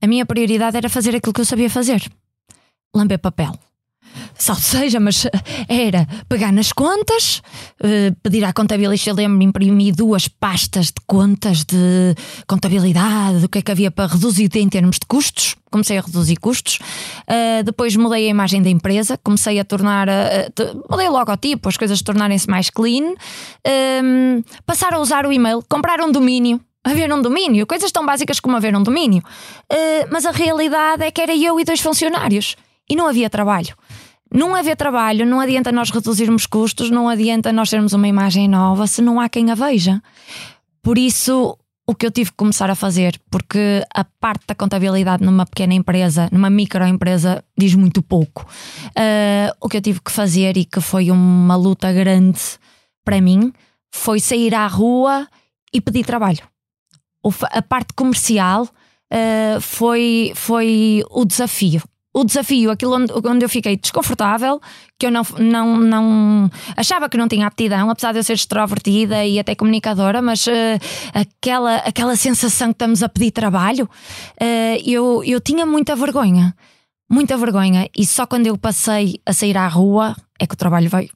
a minha prioridade era fazer aquilo que eu sabia fazer: lamber papel. Salve seja, mas era pegar nas contas, eh, pedir à contabilista, lembro-me, imprimir duas pastas de contas de contabilidade, do que é que havia para reduzir em termos de custos. Comecei a reduzir custos. Uh, depois mudei a imagem da empresa, comecei a tornar. Uh, mudei o logotipo, as coisas tornarem-se mais clean. Uh, passar a usar o e-mail, comprar um domínio haver um domínio, coisas tão básicas como haver um domínio. Uh, mas a realidade é que era eu e dois funcionários e não havia trabalho. Não haver trabalho, não adianta nós reduzirmos custos, não adianta nós termos uma imagem nova se não há quem a veja. Por isso, o que eu tive que começar a fazer, porque a parte da contabilidade numa pequena empresa, numa microempresa, diz muito pouco. Uh, o que eu tive que fazer e que foi uma luta grande para mim foi sair à rua e pedir trabalho a parte comercial uh, foi, foi o desafio. O desafio, aquilo onde, onde eu fiquei desconfortável, que eu não, não, não achava que não tinha aptidão, apesar de eu ser extrovertida e até comunicadora, mas uh, aquela, aquela sensação que estamos a pedir trabalho, uh, eu, eu tinha muita vergonha. Muita vergonha. E só quando eu passei a sair à rua é que o trabalho veio.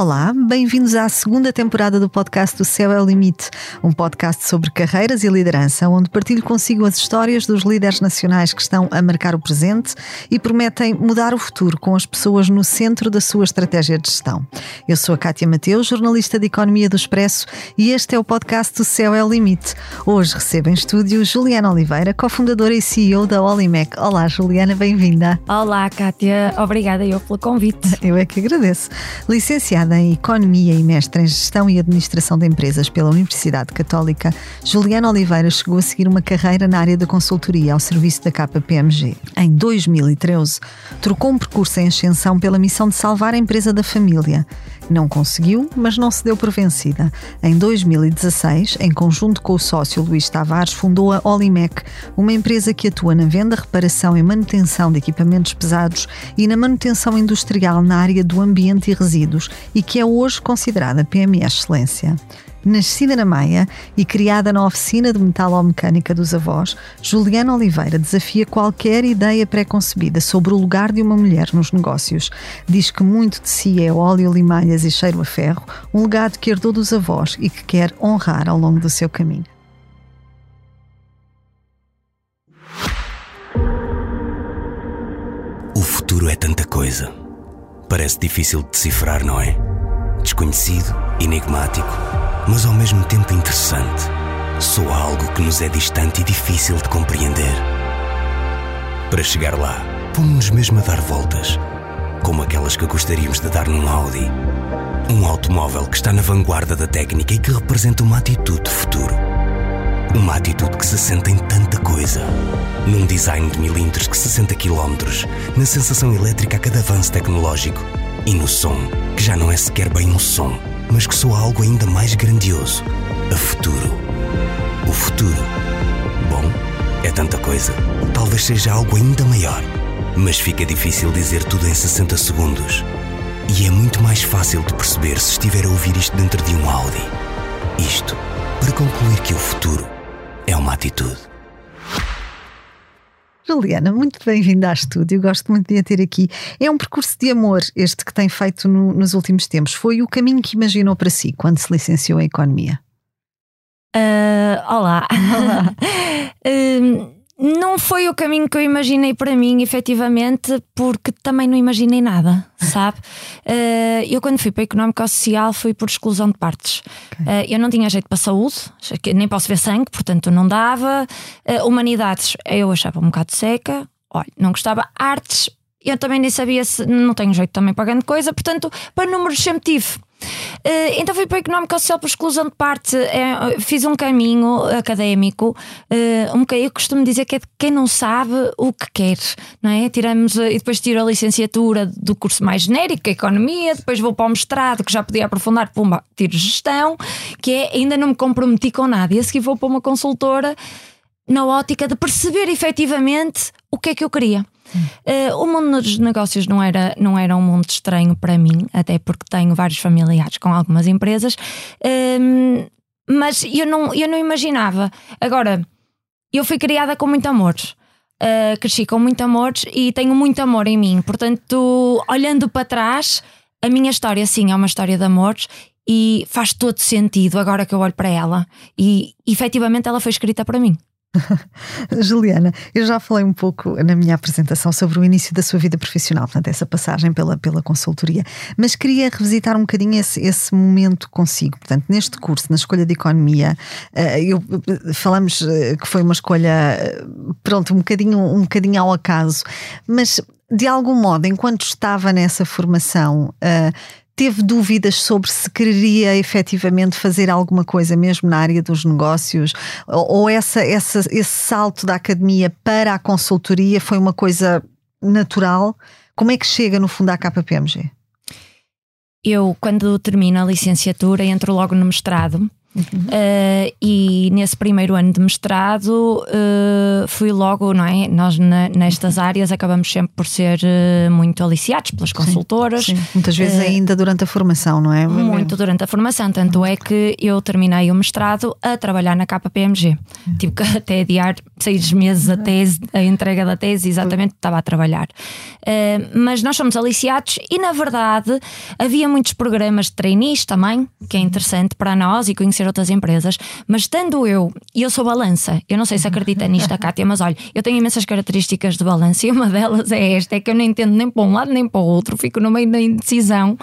Olá, bem-vindos à segunda temporada do podcast do Céu é o Limite, um podcast sobre carreiras e liderança, onde partilho consigo as histórias dos líderes nacionais que estão a marcar o presente e prometem mudar o futuro com as pessoas no centro da sua estratégia de gestão. Eu sou a Cátia Mateus, jornalista de Economia do Expresso, e este é o podcast do Céu é o Limite. Hoje recebo em estúdio Juliana Oliveira, cofundadora e CEO da Olimec. Olá, Juliana, bem-vinda. Olá, Cátia, obrigada eu pelo convite. Eu é que agradeço. Licenciada Em Economia e mestre em Gestão e Administração de Empresas pela Universidade Católica, Juliana Oliveira chegou a seguir uma carreira na área da consultoria ao serviço da KPMG. Em 2013, trocou um percurso em ascensão pela missão de salvar a empresa da família. Não conseguiu, mas não se deu por vencida. Em 2016, em conjunto com o sócio Luís Tavares, fundou a Olimec, uma empresa que atua na venda, reparação e manutenção de equipamentos pesados e na manutenção industrial na área do ambiente e resíduos e que é hoje considerada PME Excelência. Nascida na Maia e criada na oficina de metalomecânica dos avós, Juliana Oliveira desafia qualquer ideia pré-concebida sobre o lugar de uma mulher nos negócios. Diz que muito de si é óleo, limalhas e cheiro a ferro, um legado que herdou dos avós e que quer honrar ao longo do seu caminho. O futuro é tanta coisa. Parece difícil de decifrar, não é? Desconhecido, enigmático mas ao mesmo tempo interessante. Soa algo que nos é distante e difícil de compreender. Para chegar lá, pomos-nos mesmo a dar voltas, como aquelas que gostaríamos de dar num Audi. Um automóvel que está na vanguarda da técnica e que representa uma atitude de futuro. Uma atitude que se sente em tanta coisa. Num design de milímetros que 60 km, na sensação elétrica a cada avanço tecnológico e no som, que já não é sequer bem um som mas que soa algo ainda mais grandioso: a futuro. O futuro. Bom, é tanta coisa. Talvez seja algo ainda maior. Mas fica difícil dizer tudo em 60 segundos. E é muito mais fácil de perceber se estiver a ouvir isto dentro de um Audi. Isto para concluir que o futuro é uma atitude. Juliana, muito bem-vinda ao estúdio, gosto muito de a ter aqui. É um percurso de amor este que tem feito no, nos últimos tempos. Foi o caminho que imaginou para si quando se licenciou em Economia? Uh, olá. olá. uh, não foi o caminho que eu imaginei para mim, efetivamente, porque também não imaginei nada, sabe? Uh, eu, quando fui para Económico Social, fui por exclusão de partes. Okay. Uh, eu não tinha jeito para a saúde, nem posso ver sangue, portanto não dava. Uh, humanidades, eu achava um bocado seca. Olha, não gostava. Artes, eu também nem sabia se. Não tenho jeito também para grande coisa, portanto, para números sempre tive. Uh, então fui para o Económico Social por exclusão de parte. Uh, fiz um caminho académico. Uh, um eu costumo dizer que é de quem não sabe o que quer, não é? Tiramos, e depois tiro a licenciatura do curso mais genérico, a Economia, depois vou para o mestrado, que já podia aprofundar, pumba, tiro Gestão, que é ainda não me comprometi com nada. E a seguir vou para uma consultora na ótica de perceber efetivamente o que é que eu queria. Uh, o mundo dos negócios não era, não era um mundo estranho para mim, até porque tenho vários familiares com algumas empresas, uh, mas eu não, eu não imaginava. Agora, eu fui criada com muito amor. Uh, cresci com muito amor e tenho muito amor em mim. Portanto, olhando para trás, a minha história sim é uma história de amor e faz todo sentido agora que eu olho para ela. E efetivamente ela foi escrita para mim. Juliana, eu já falei um pouco na minha apresentação sobre o início da sua vida profissional, portanto, essa passagem pela, pela consultoria, mas queria revisitar um bocadinho esse, esse momento consigo. Portanto, neste curso, na escolha de economia, eh, eu, falamos eh, que foi uma escolha, eh, pronto, um bocadinho, um bocadinho ao acaso, mas de algum modo, enquanto estava nessa formação, teve dúvidas sobre se queria efetivamente fazer alguma coisa mesmo na área dos negócios ou, ou essa, essa, esse salto da academia para a consultoria foi uma coisa natural? Como é que chega no fundo à KPMG? Eu, quando termino a licenciatura, entro logo no mestrado Uhum. Uh, e nesse primeiro ano de mestrado uh, fui logo, não é? Nós na, nestas áreas acabamos sempre por ser uh, muito aliciados pelas consultoras. Sim, sim. Muitas vezes ainda durante a formação, não é? Muito durante a formação, tanto é que eu terminei o mestrado a trabalhar na KPMG. Uhum. Tive que até adiar seis meses a tese, a entrega da tese, exatamente estava a trabalhar. mas nós somos aliciados e na verdade havia muitos programas de trainees também, que é interessante para nós e conhecer outras empresas, mas estando eu, e eu sou balança, eu não sei se acredita nisto, a Kátia, mas olha, eu tenho imensas características de balança e uma delas é esta: é que eu não entendo nem para um lado nem para o outro, fico no meio da indecisão.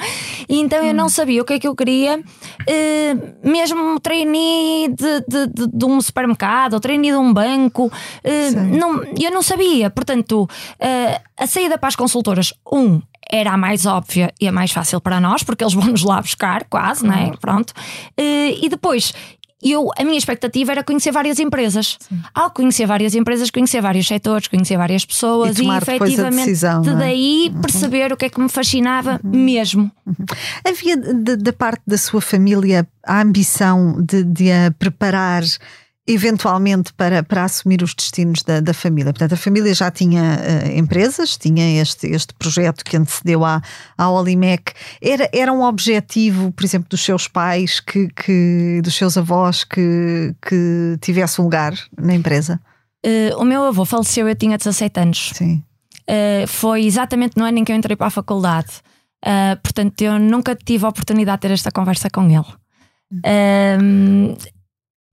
E então eu não sabia o que é que eu queria, uh, mesmo trainee de, de, de, de, um supermercado ou trainee de um banco, uh, não, eu não sabia. Portanto, uh, a saída para as consultoras, um, era a mais óbvia e a mais fácil para nós, porque eles vão nos lá buscar, quase, uhum. né? Pronto. Uh, e depois. Eu, a minha expectativa era conhecer várias empresas. Sim. Ao conhecer várias empresas, conhecer vários setores, conhecer várias pessoas e, e efetivamente decisão, de é? daí uhum. perceber o que é que me fascinava uhum. mesmo. Uhum. Havia da parte da sua família a ambição de, de a preparar eventualmente para, para assumir os destinos da, da família. Portanto, a família já tinha uh, empresas, tinha este, este projeto que antecedeu à, à Olimec. Era, era um objetivo, por exemplo, dos seus pais, que, que, dos seus avós, que, que tivesse um lugar na empresa? Uh, o meu avô faleceu, eu tinha 17 anos. Sim. Uh, foi exatamente no ano em que eu entrei para a faculdade. portanto, eu nunca tive a oportunidade de ter esta conversa com ele. Hum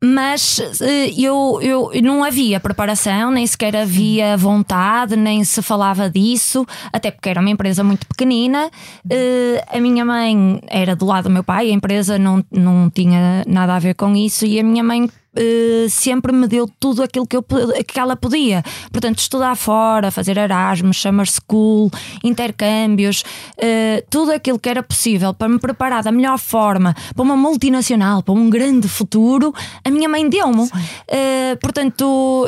mas eh, eu, eu não havia preparação, nem sequer havia vontade, nem se falava disso, até porque era uma empresa muito pequenina. Eh, a minha mãe era do lado do meu pai, a empresa não, não tinha nada a ver com isso, e a minha mãe Uh, sempre me deu tudo aquilo que, eu, que ela podia. Portanto, estudar fora, fazer Erasmus, Summer School, intercâmbios, uh, tudo aquilo que era possível para me preparar da melhor forma para uma multinacional, para um grande futuro, a minha mãe deu-me. Uh, portanto,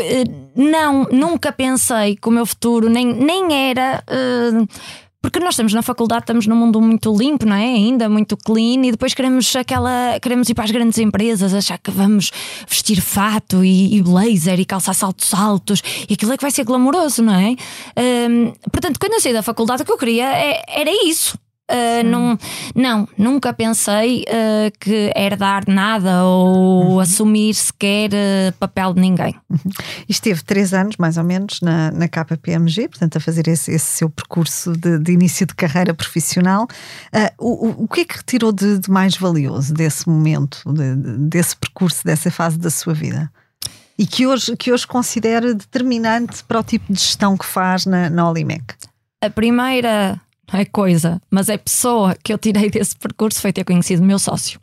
não, nunca pensei que o meu futuro nem, nem era porque nós estamos na faculdade, estamos num mundo muito limpo, não é? Ainda muito clean, e depois queremos aquela. queremos ir para as grandes empresas, achar que vamos vestir fato e, e blazer e calçar saltos altos, e aquilo é que vai ser glamouroso, não é? Um, portanto, quando eu saí da faculdade, o que eu queria é, era isso. Uh, não, não, nunca pensei uh, que herdar nada ou uhum. assumir sequer uh, papel de ninguém. Uhum. Esteve três anos, mais ou menos, na, na KPMG, portanto, a fazer esse, esse seu percurso de, de, início de carreira profissional. O, o, o, que é que retirou de, de mais valioso desse momento, de, desse percurso, dessa fase da sua vida? E que hoje, que hoje considera determinante para o tipo de gestão que faz na, na Olimec? A primeira não é coisa, mas é pessoa que eu tirei desse percurso foi ter conhecido o meu sócio.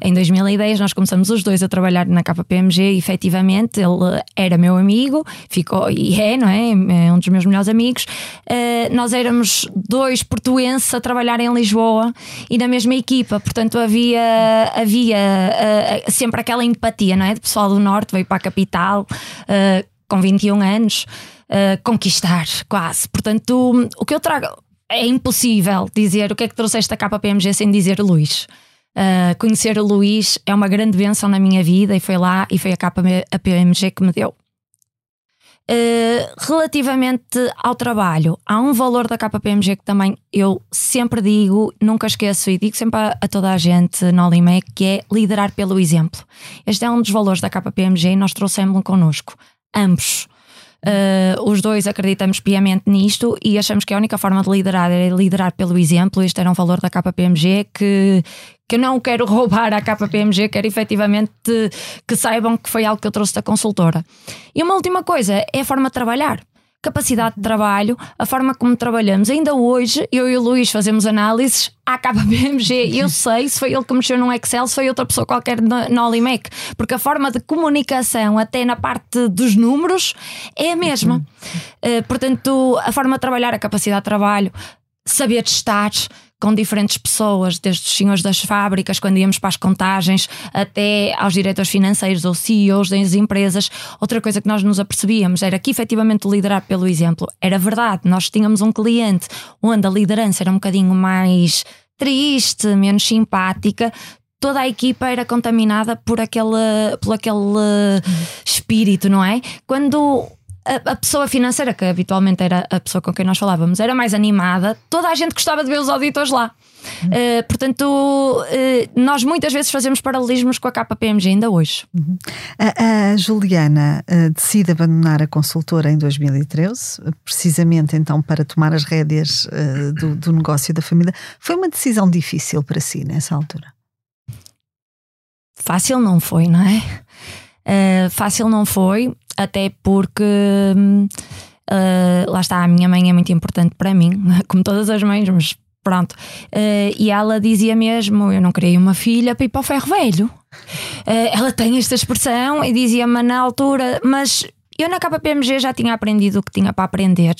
Em 2010 nós começamos os dois a trabalhar na KPMG e efetivamente ele era meu amigo, ficou e é, não é? É um dos meus melhores amigos. Uh, nós éramos dois portuenses a trabalhar em Lisboa e na mesma equipa, portanto havia, havia uh, sempre aquela empatia, não é? De pessoal do Norte veio para a capital uh, com 21 anos. conquistar, quase. Portanto, o que eu trago é impossível dizer o que é que trouxeste da KPMG sem dizer Luís. Uh, conhecer o Luís é uma grande bênção na minha vida e foi lá e foi a KPMG que me deu. Uh, relativamente ao trabalho, há um valor da KPMG que também eu sempre digo, nunca esqueço e digo sempre a, a toda a gente no Olimec, que é liderar pelo exemplo. Este é um dos valores da KPMG e nós trouxemos-lo connosco, ambos. Uh, os dois acreditamos piamente nisto e achamos que a única forma de liderar é liderar pelo exemplo. Este era um valor da KPMG que, que eu não quero roubar à KPMG, quero efetivamente que saibam que foi algo que eu trouxe da consultora. E uma última coisa é a forma de trabalhar capacidade de trabalho, a forma como trabalhamos. Ainda hoje, eu e o Luís fazemos análises à KPMG. Eu sei se foi ele que mexeu num Excel, se foi outra pessoa qualquer no Olimec, porque a forma de comunicação, até na parte dos números, é a mesma. Uh, portanto, a forma de trabalhar, a capacidade de trabalho, saber testar, com diferentes pessoas, desde os senhores das fábricas, quando íamos para as contagens, até aos diretores financeiros ou CEOs das empresas. Outra coisa que nós nos apercebíamos era que efetivamente liderar pelo exemplo era verdade. Nós tínhamos um cliente onde a liderança era um bocadinho mais triste, menos simpática, toda a equipa era contaminada por aquele, por aquele espírito, não é? Quando a, a, pessoa financeira, que habitualmente era a pessoa com quem nós falávamos, era mais animada, toda a gente gostava de ver os auditores lá. Uhum. Uh, portanto, uh, nós muitas vezes fazemos paralelismos com a KPMG ainda hoje. Uhum. A, a, Juliana uh, decide abandonar a consultora em 2013, precisamente então para tomar as rédeas do, do negócio da família. Foi uma decisão difícil para si nessa altura? Fácil não foi, não é? Uh, fácil não foi, até porque uh, lá está, a minha mãe é muito importante para mim, como todas as mães, mas pronto. Uh, e ela dizia mesmo: Eu não queria uma filha para ir para o ferro velho. ela tem esta expressão e dizia-me na altura, mas eu na KPMG já tinha aprendido o que tinha para aprender.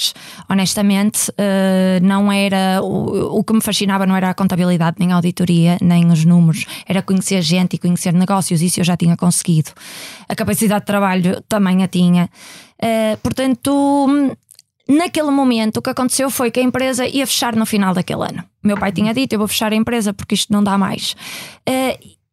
Honestamente, uh, não era o, que me fascinava não era a contabilidade, nem a auditoria, nem os números, era conhecer gente e conhecer negócios. Isso eu já tinha conseguido. A capacidade de trabalho também a tinha. Uh, portanto, naquele momento o que aconteceu foi que a empresa ia fechar no final daquele ano. Meu pai tinha dito: eu vou fechar a empresa porque isto não dá mais.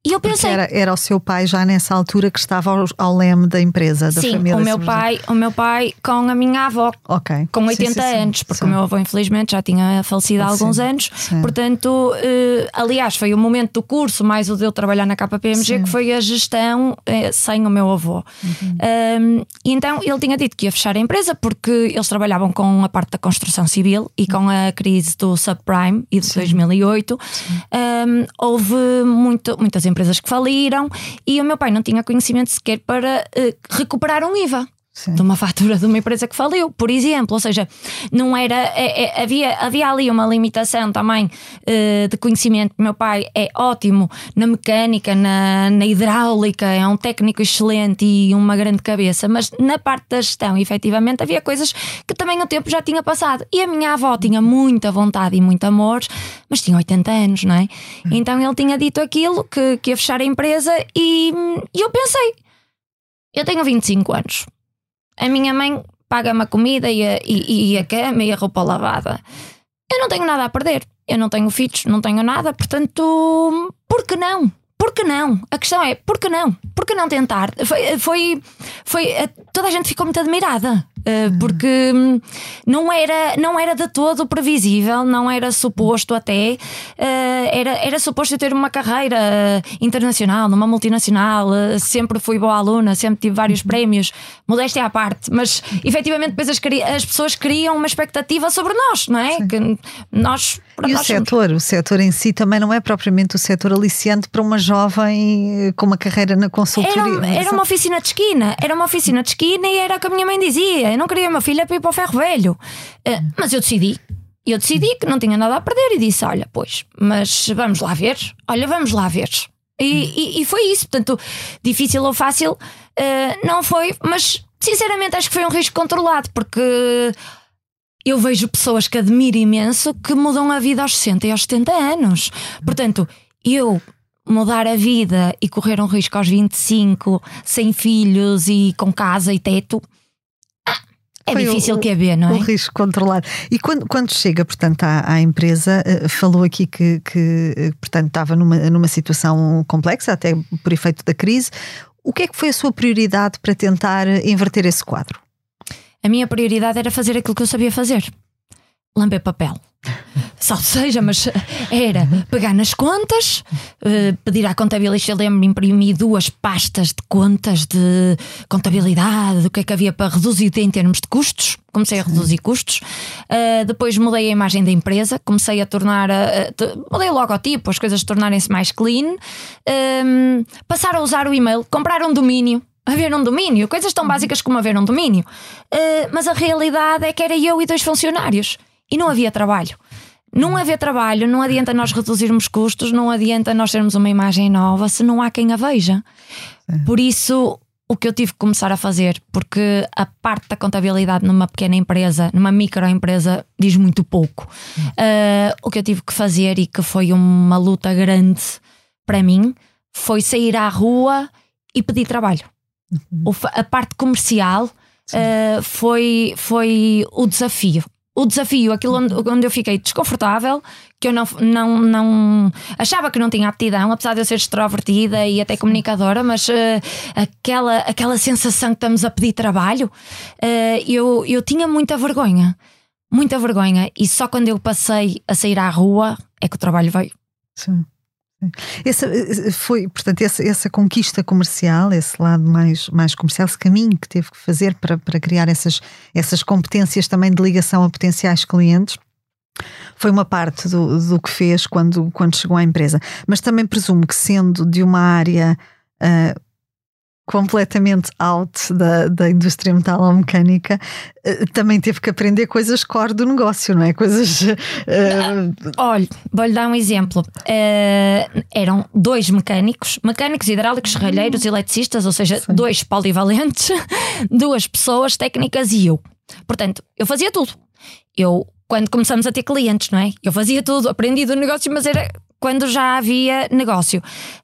E eu pensei. Era, era o seu pai já nessa altura que estava ao, ao leme da empresa, da sim, família. O meu, pai, o meu pai com a minha avó. Ok. Com 80 sim, sim, anos, porque o meu avô, infelizmente, já tinha falecido há alguns anos. Portanto, uh, aliás, foi o momento do curso, mais o de eu trabalhar na KPMG, que foi a gestão uh, sem o meu avô. Uhum. Um, e então ele tinha dito que ia fechar a empresa porque eles trabalhavam com a parte da construção civil e com a crise do subprime e de 2008. Um, houve muito, muitas empresas que faliram e o meu pai não tinha conhecimento sequer para uh, recuperar um IVA. Sim. de uma fatura de uma empresa que faliu, por exemplo. Ou seja, não era. É, é, havia, havia ali uma limitação também uh, de conhecimento. Meu pai é ótimo na mecânica, na, na hidráulica, é um técnico excelente e uma grande cabeça, mas na parte da gestão, efetivamente, havia coisas que também o tempo já tinha passado. E a minha avó tinha muita vontade e muito amor, mas tinha 80 anos, não é? Então ele tinha dito aquilo que, que ia fechar a empresa e, e eu pensei. Eu tenho 25 anos a minha mãe paga-me a comida e a, e, e a cama e a roupa lavada. Eu não tenho nada a perder. Eu não tenho filhos, não tenho nada, portanto, por que não? Por que não? A questão é, por que não? Por que não tentar? Foi, foi, foi toda a gente ficou muito admirada. Eh, porque hum, não era, não era de todo previsível, não era suposto até, eh, era, era suposto ter uma carreira internacional, numa multinacional, eh, sempre fui boa aluna, sempre tive vários uhum. prémios, modéstia à parte, mas efetivamente depois as, as pessoas criam uma expectativa sobre nós, não é? Sim. Que nós e o setor, somos... o setor em si também não é propriamente o setor aliciante para uma jovem com uma carreira na consultoria. Era, era uma oficina de esquina, era uma oficina de esquina e era o que a minha mãe dizia eu não queria uma filha para ir para o ferro velho. Uh, mas eu decidi. Eu decidi que não tinha nada a perder e disse: Olha, pois, mas vamos lá ver. Olha, vamos lá ver. E, e, e foi isso. Portanto, difícil ou fácil, uh, não foi, mas sinceramente acho que foi um risco controlado, porque eu vejo pessoas que admiro imenso que mudam a vida aos 60 e aos 70 anos. Portanto, eu mudar a vida e correr um risco aos 25, sem filhos e com casa e teto. É Foi difícil o, que haver, não é? O risco controlado. E quando, quando chega, portanto, à, à empresa, eh, falou aqui que, que, eh, portanto, estava numa, numa situação complexa, até por efeito da crise. O que é que foi a sua prioridade para tentar inverter esse quadro? A minha prioridade era fazer aquilo que eu sabia fazer: lamber papel. Salve seja, mas era pegar nas contas, uh, pedir à contabilista, lembro-me, imprimir duas pastas de contas de contabilidade, do que é que havia para reduzir em termos de custos. Comecei a reduzir custos. Uh, depois mudei a imagem da empresa, comecei a tornar. Uh, mudei o logotipo, as coisas tornarem-se mais clean. Uh, passar a usar o e-mail, comprar um domínio haver um domínio, coisas tão básicas como haver um domínio. Uh, mas a realidade é que era eu e dois funcionários e não havia trabalho. Não haver trabalho, não adianta nós reduzirmos custos, não adianta nós termos uma imagem nova se não há quem a veja. Por isso, o que eu tive que começar a fazer, porque a parte da contabilidade numa pequena empresa, numa microempresa, diz muito pouco. Uh, o que eu tive que fazer e que foi uma luta grande para mim foi sair à rua e pedir trabalho. Uhum. A parte comercial uh, foi, foi o desafio o desafio, aquilo onde, onde eu fiquei desconfortável, que eu não, não, não achava que não tinha aptidão, apesar de eu ser extrovertida e até comunicadora, mas uh, aquela, aquela sensação que estamos a pedir trabalho, uh, eu, eu tinha muita vergonha, muita vergonha, e só quando eu passei a sair à rua é que o trabalho veio. Sim. Essa eh, foi, portanto, essa, essa, conquista comercial, esse lado mais, mais comercial, esse caminho que teve que fazer para, para criar essas, essas competências também de ligação a potenciais clientes, foi uma parte do, do que fez quando, quando chegou à empresa. Mas também presumo que, sendo de uma área uh, completamente out da, da indústria metalomecânica, eh, também teve que aprender coisas core do negócio, não é? Coisas. Uh... Olha, vou-lhe dar um exemplo. Uh, eram dois mecânicos, mecânicos hidráulicos, serralheiros, eletricistas, ou seja, Sim. dois polivalentes, duas pessoas técnicas e eu. Portanto, eu fazia tudo. Eu, quando começamos a ter clientes, não é? Eu fazia tudo, aprendi do negócio, mas era quando já havia negócio.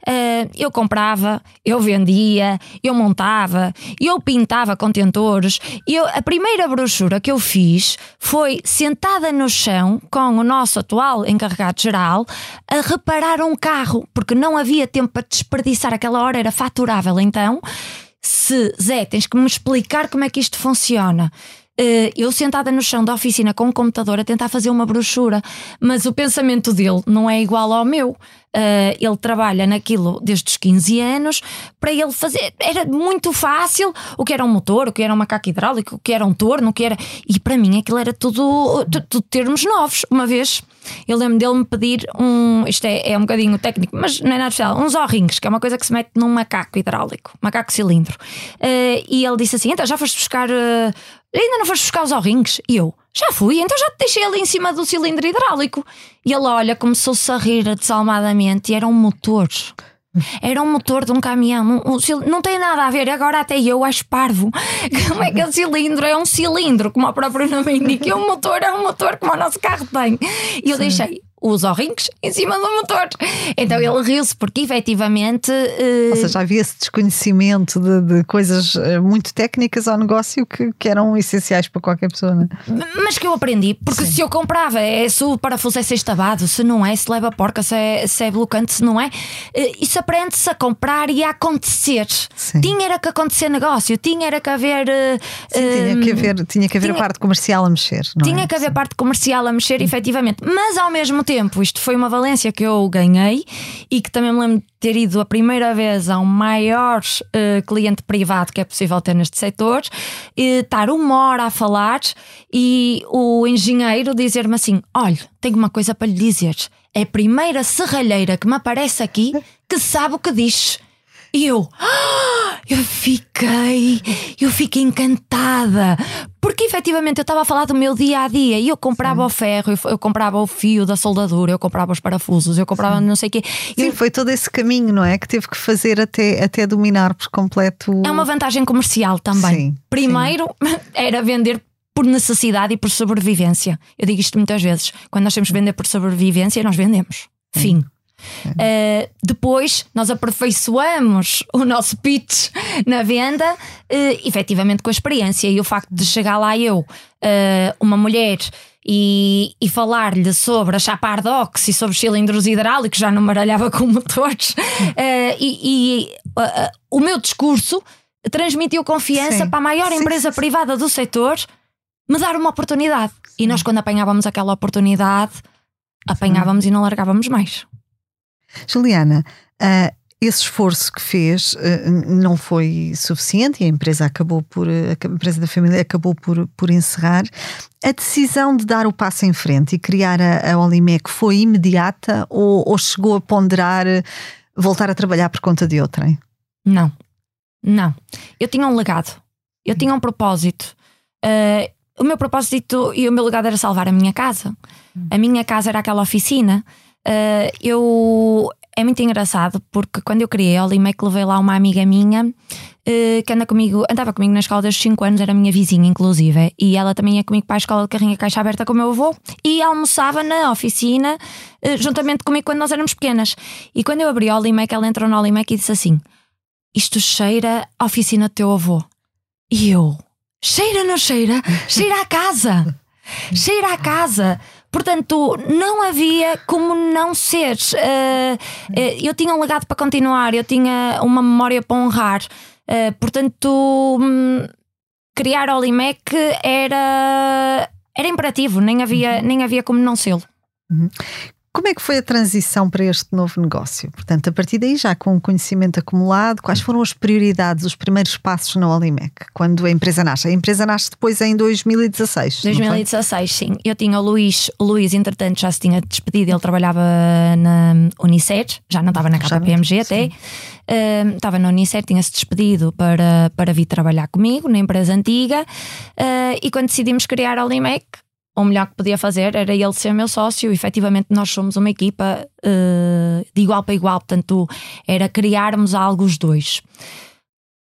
Uh, eu comprava, eu vendia, eu montava, eu pintava contentores. Eu, a primeira brochura que eu fiz foi sentada no chão com o nosso atual encarregado geral a reparar um carro, porque não havia tempo para desperdiçar. Aquela hora era faturável. Então, se Zé, tens que me explicar como é que isto funciona. Uh, eu sentada no chão da oficina com um computador a tentar fazer uma brochura, mas o pensamento dele não é igual ao meu. Uh, ele trabalha naquilo desde os 15 anos, para ele fazer. Era muito fácil o que era um motor, o que era um macaco hidráulico, o que era um torno, o que era. E para mim aquilo era tudo, tudo termos novos. Uma vez eu lembro dele me pedir um. Isto é, é um bocadinho técnico, mas não é nada especial. Uns O-rings, que é uma coisa que se mete num macaco hidráulico, macaco cilindro. Uh, e ele disse assim: então já foste buscar. Uh, ainda não foste buscar os O-rings? E eu. Já fui, então já te deixei ali em cima do cilindro hidráulico. E ele olha, começou-se a rir desalmadamente e era um motor. Era um motor de um caminhão. Um, um, não tem nada a ver. Agora até eu acho parvo. Como é que o cilindro é um cilindro, como o próprio nome indica. E o motor é um motor como o nosso carro tem. E eu Sim. deixei os O-rings em cima do motor. Então ele riu-se porque efetivamente. Uh... Ou seja, havia esse desconhecimento de, de, coisas eh, muito técnicas ao negócio que, que eram essenciais para qualquer pessoa, não é? Mas que eu aprendi, porque Sim. se eu comprava, é se o parafuso é sextabado, se não é, se leva porca, se é, se é blocante, se não é, uh, isso aprende-se a comprar e a acontecer. Sim. Tinha era que acontecer negócio, tinha era que haver. Uh, Sim, tinha que haver, tinha que haver tinha, a parte comercial a mexer. tinha é? que haver Sim. parte comercial a mexer, efetivamente, mas ao mesmo tempo tempo. Isto foi uma valência que eu ganhei e que também me lembro de ter ido a primeira vez ao maior uh, cliente privado que é possível ter neste setor, e estar uma hora a falar e o engenheiro dizer-me assim: Olha, tenho uma coisa para lhe dizer. É a primeira serralheira que me aparece aqui que sabe o que diz. E eu, ah, eu fiquei, eu fiquei encantada. Porque efetivamente eu estava a falar do meu dia a dia e eu comprava Sim. o ferro, eu, eu, comprava o fio da soldadura, eu comprava os parafusos, eu comprava Sim. não sei o quê. Sim, eu... foi todo esse caminho, não é? Que teve que fazer até, até dominar por completo. É uma vantagem comercial também. Sim. Primeiro era vender por necessidade e por sobrevivência. Eu digo isto muitas vezes. Quando nós temos que vender por sobrevivência, nós vendemos. Fim. Uh, depois nós aperfeiçoamos o nosso pitch na venda, uh, efetivamente com a experiência. E o facto de chegar lá eu, uh, uma mulher, e, e falar-lhe sobre a chapa Ardox e sobre cilindros hidráulicos, já não maralhava com motores, uh, e, e o meu discurso transmitiu confiança sim. para a maior sim, empresa sim. privada do setor me dar uma oportunidade. E nós, quando apanhávamos aquela oportunidade, apanhávamos e não largávamos mais. Juliana, uh, esse esforço que fez uh, não foi suficiente e a empresa acabou por a empresa da família acabou por, por encerrar. A decisão de dar o passo em frente e criar a, a Olimec foi imediata ou, ou chegou a ponderar voltar a trabalhar por conta de outrem? Não, não. Eu tinha um legado, eu tinha um propósito. Uh, o meu propósito e o meu legado era salvar a minha casa. A minha casa era aquela oficina. Uh, eu é muito engraçado porque quando eu criei a Olimec levei lá uma amiga minha uh, que anda comigo, andava comigo na escola desde 5 anos, era minha vizinha, inclusive, e ela também ia comigo para a escola de carrinha caixa aberta com o meu avô e almoçava na oficina uh, juntamente comigo quando nós éramos pequenas. E quando eu abri a Olimec, ela entrou na Olimec e disse assim: Isto cheira a oficina do teu avô. E eu, cheira, não cheira? Cheira a casa! cheira a casa! Portanto, não havia como não ser. Uh, uh, eu tinha um legado para continuar, eu tinha uma memória para honrar. Uh, portanto, um, criar Olimec era, era imperativo, nem havia, nem havia como não ser. Como é que foi a transição para este novo negócio? Portanto, a partir daí, já com o conhecimento acumulado, quais foram as prioridades, os primeiros passos na Olimec, quando a empresa nasce? A empresa nasce depois em 2016. 2016, sim. Eu tinha o Luís, o Luís, entretanto, já se tinha despedido, ele trabalhava na Unicef, já não estava na KPMG até. Uh, estava na Unicef, tinha-se despedido para, para vir trabalhar comigo na empresa antiga. Uh, e quando decidimos criar a Olimec, o melhor que podia fazer era ele ser meu sócio. Efetivamente, nós somos uma equipa uh, de igual para igual, portanto, era criarmos algo os dois.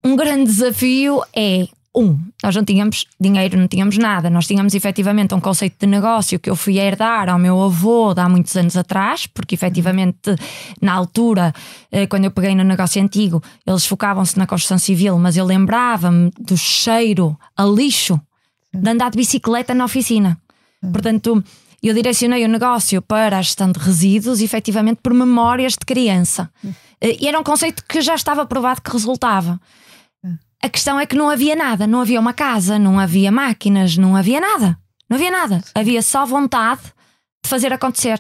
Um grande desafio é. Um, nós não tínhamos dinheiro, não tínhamos nada, nós tínhamos efetivamente um conceito de negócio que eu fui herdar ao meu avô há muitos anos atrás, porque efetivamente na altura, eh, quando eu peguei no negócio antigo, eles focavam-se na construção civil, mas eu lembrava-me do cheiro a lixo de andar de bicicleta na oficina. Portanto, eu direcionei o negócio para a gestão de resíduos, efetivamente por memórias de criança. E era um conceito que já estava provado que resultava. A questão é que não havia nada, não havia uma casa, não havia máquinas, não havia nada. Não havia nada. Havia só vontade de fazer acontecer.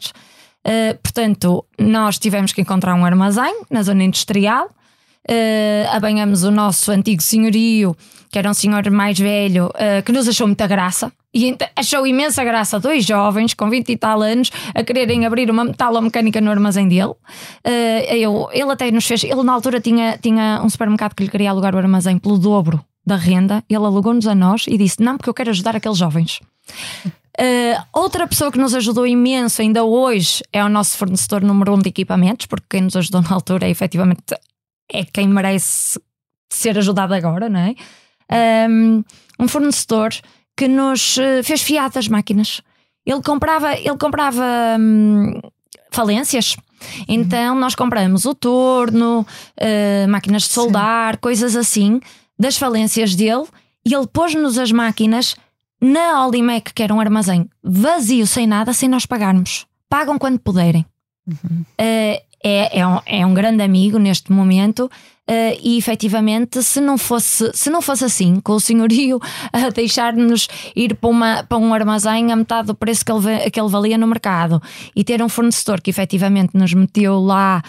Uh, portanto, nós tivemos que encontrar um armazém na zona industrial. Uh, apanhamos o nosso antigo senhorio, que era um senhor mais velho, uh, que nos achou muita graça. E achou imensa graça dois jovens com 20 e tal anos a quererem abrir uma metalomecânica no armazém dele. Uh, eu, ele até nos fez. Ele na altura tinha, tinha um supermercado que lhe queria alugar o armazém pelo dobro da renda. Ele alugou-nos a nós e disse: Não, porque eu quero ajudar aqueles jovens. Uh, outra pessoa que nos ajudou imenso ainda hoje é o nosso fornecedor número um de equipamentos, porque quem nos ajudou na altura é efetivamente é quem merece ser ajudado agora, não é? Um, um fornecedor que nos eh, fez fiar das máquinas. Ele comprava, ele comprava hum, falências. Então nós compramos o torno, uh, máquinas de soldar, Sim. coisas assim, das falências dele, e ele pôs-nos as máquinas na Olimec, que era um armazém vazio, sem nada, sem nós pagarmos. Pagam quando puderem. Uhum. Uh, é, é, um, é um grande amigo neste momento Uh, e efetivamente, se não, fosse, se não fosse assim, com o senhorio a deixar-nos ir para, uma, para um armazém a metade do preço que ele, que ele valia no mercado e ter um fornecedor que efetivamente nos meteu lá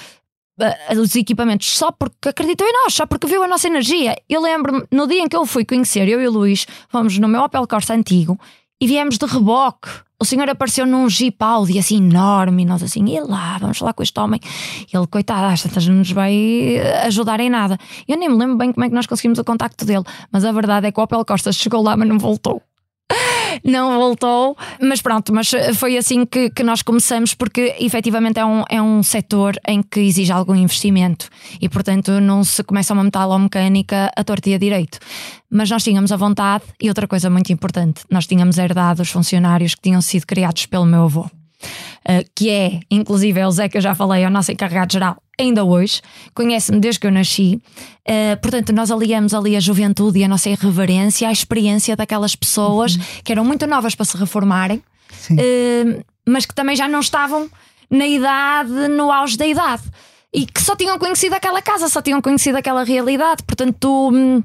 uh, os equipamentos só porque acreditou em nós, só porque viu a nossa energia. Eu lembro-me, no dia em que eu fui conhecer, eu e o Luís, fomos no meu Opel Corsa antigo e viemos de reboque. O senhor apareceu num Jeep Audi assim enorme e nós assim, e lá, vamos falar com este homem. E ele, coitado, às tantas não nos vai ajudar em nada. Eu nem me lembro bem como é que nós conseguimos o contacto dele, mas a verdade é que o Opel Costa chegou lá, mas não voltou não voltou, mas pronto, mas foi assim que, que nós começamos, porque efetivamente é um, é um setor em que exige algum investimento e, portanto, não se começa uma metalomecânica a torta e a direito. Mas nós tínhamos a vontade e outra coisa muito importante, nós tínhamos herdado os funcionários que tinham sido criados pelo meu avô. Uh, que é, inclusive, é o Zé que eu já falei, é o nosso encarregado geral, ainda hoje, conhece-me desde que eu nasci. Uh, portanto, nós aliamos ali a juventude e a nossa irreverência à experiência daquelas pessoas uhum. que eram muito novas para se reformarem, uh, mas que também já não estavam na idade, no auge da idade. E que só tinham conhecido aquela casa, só tinham conhecido aquela realidade. Portanto, um,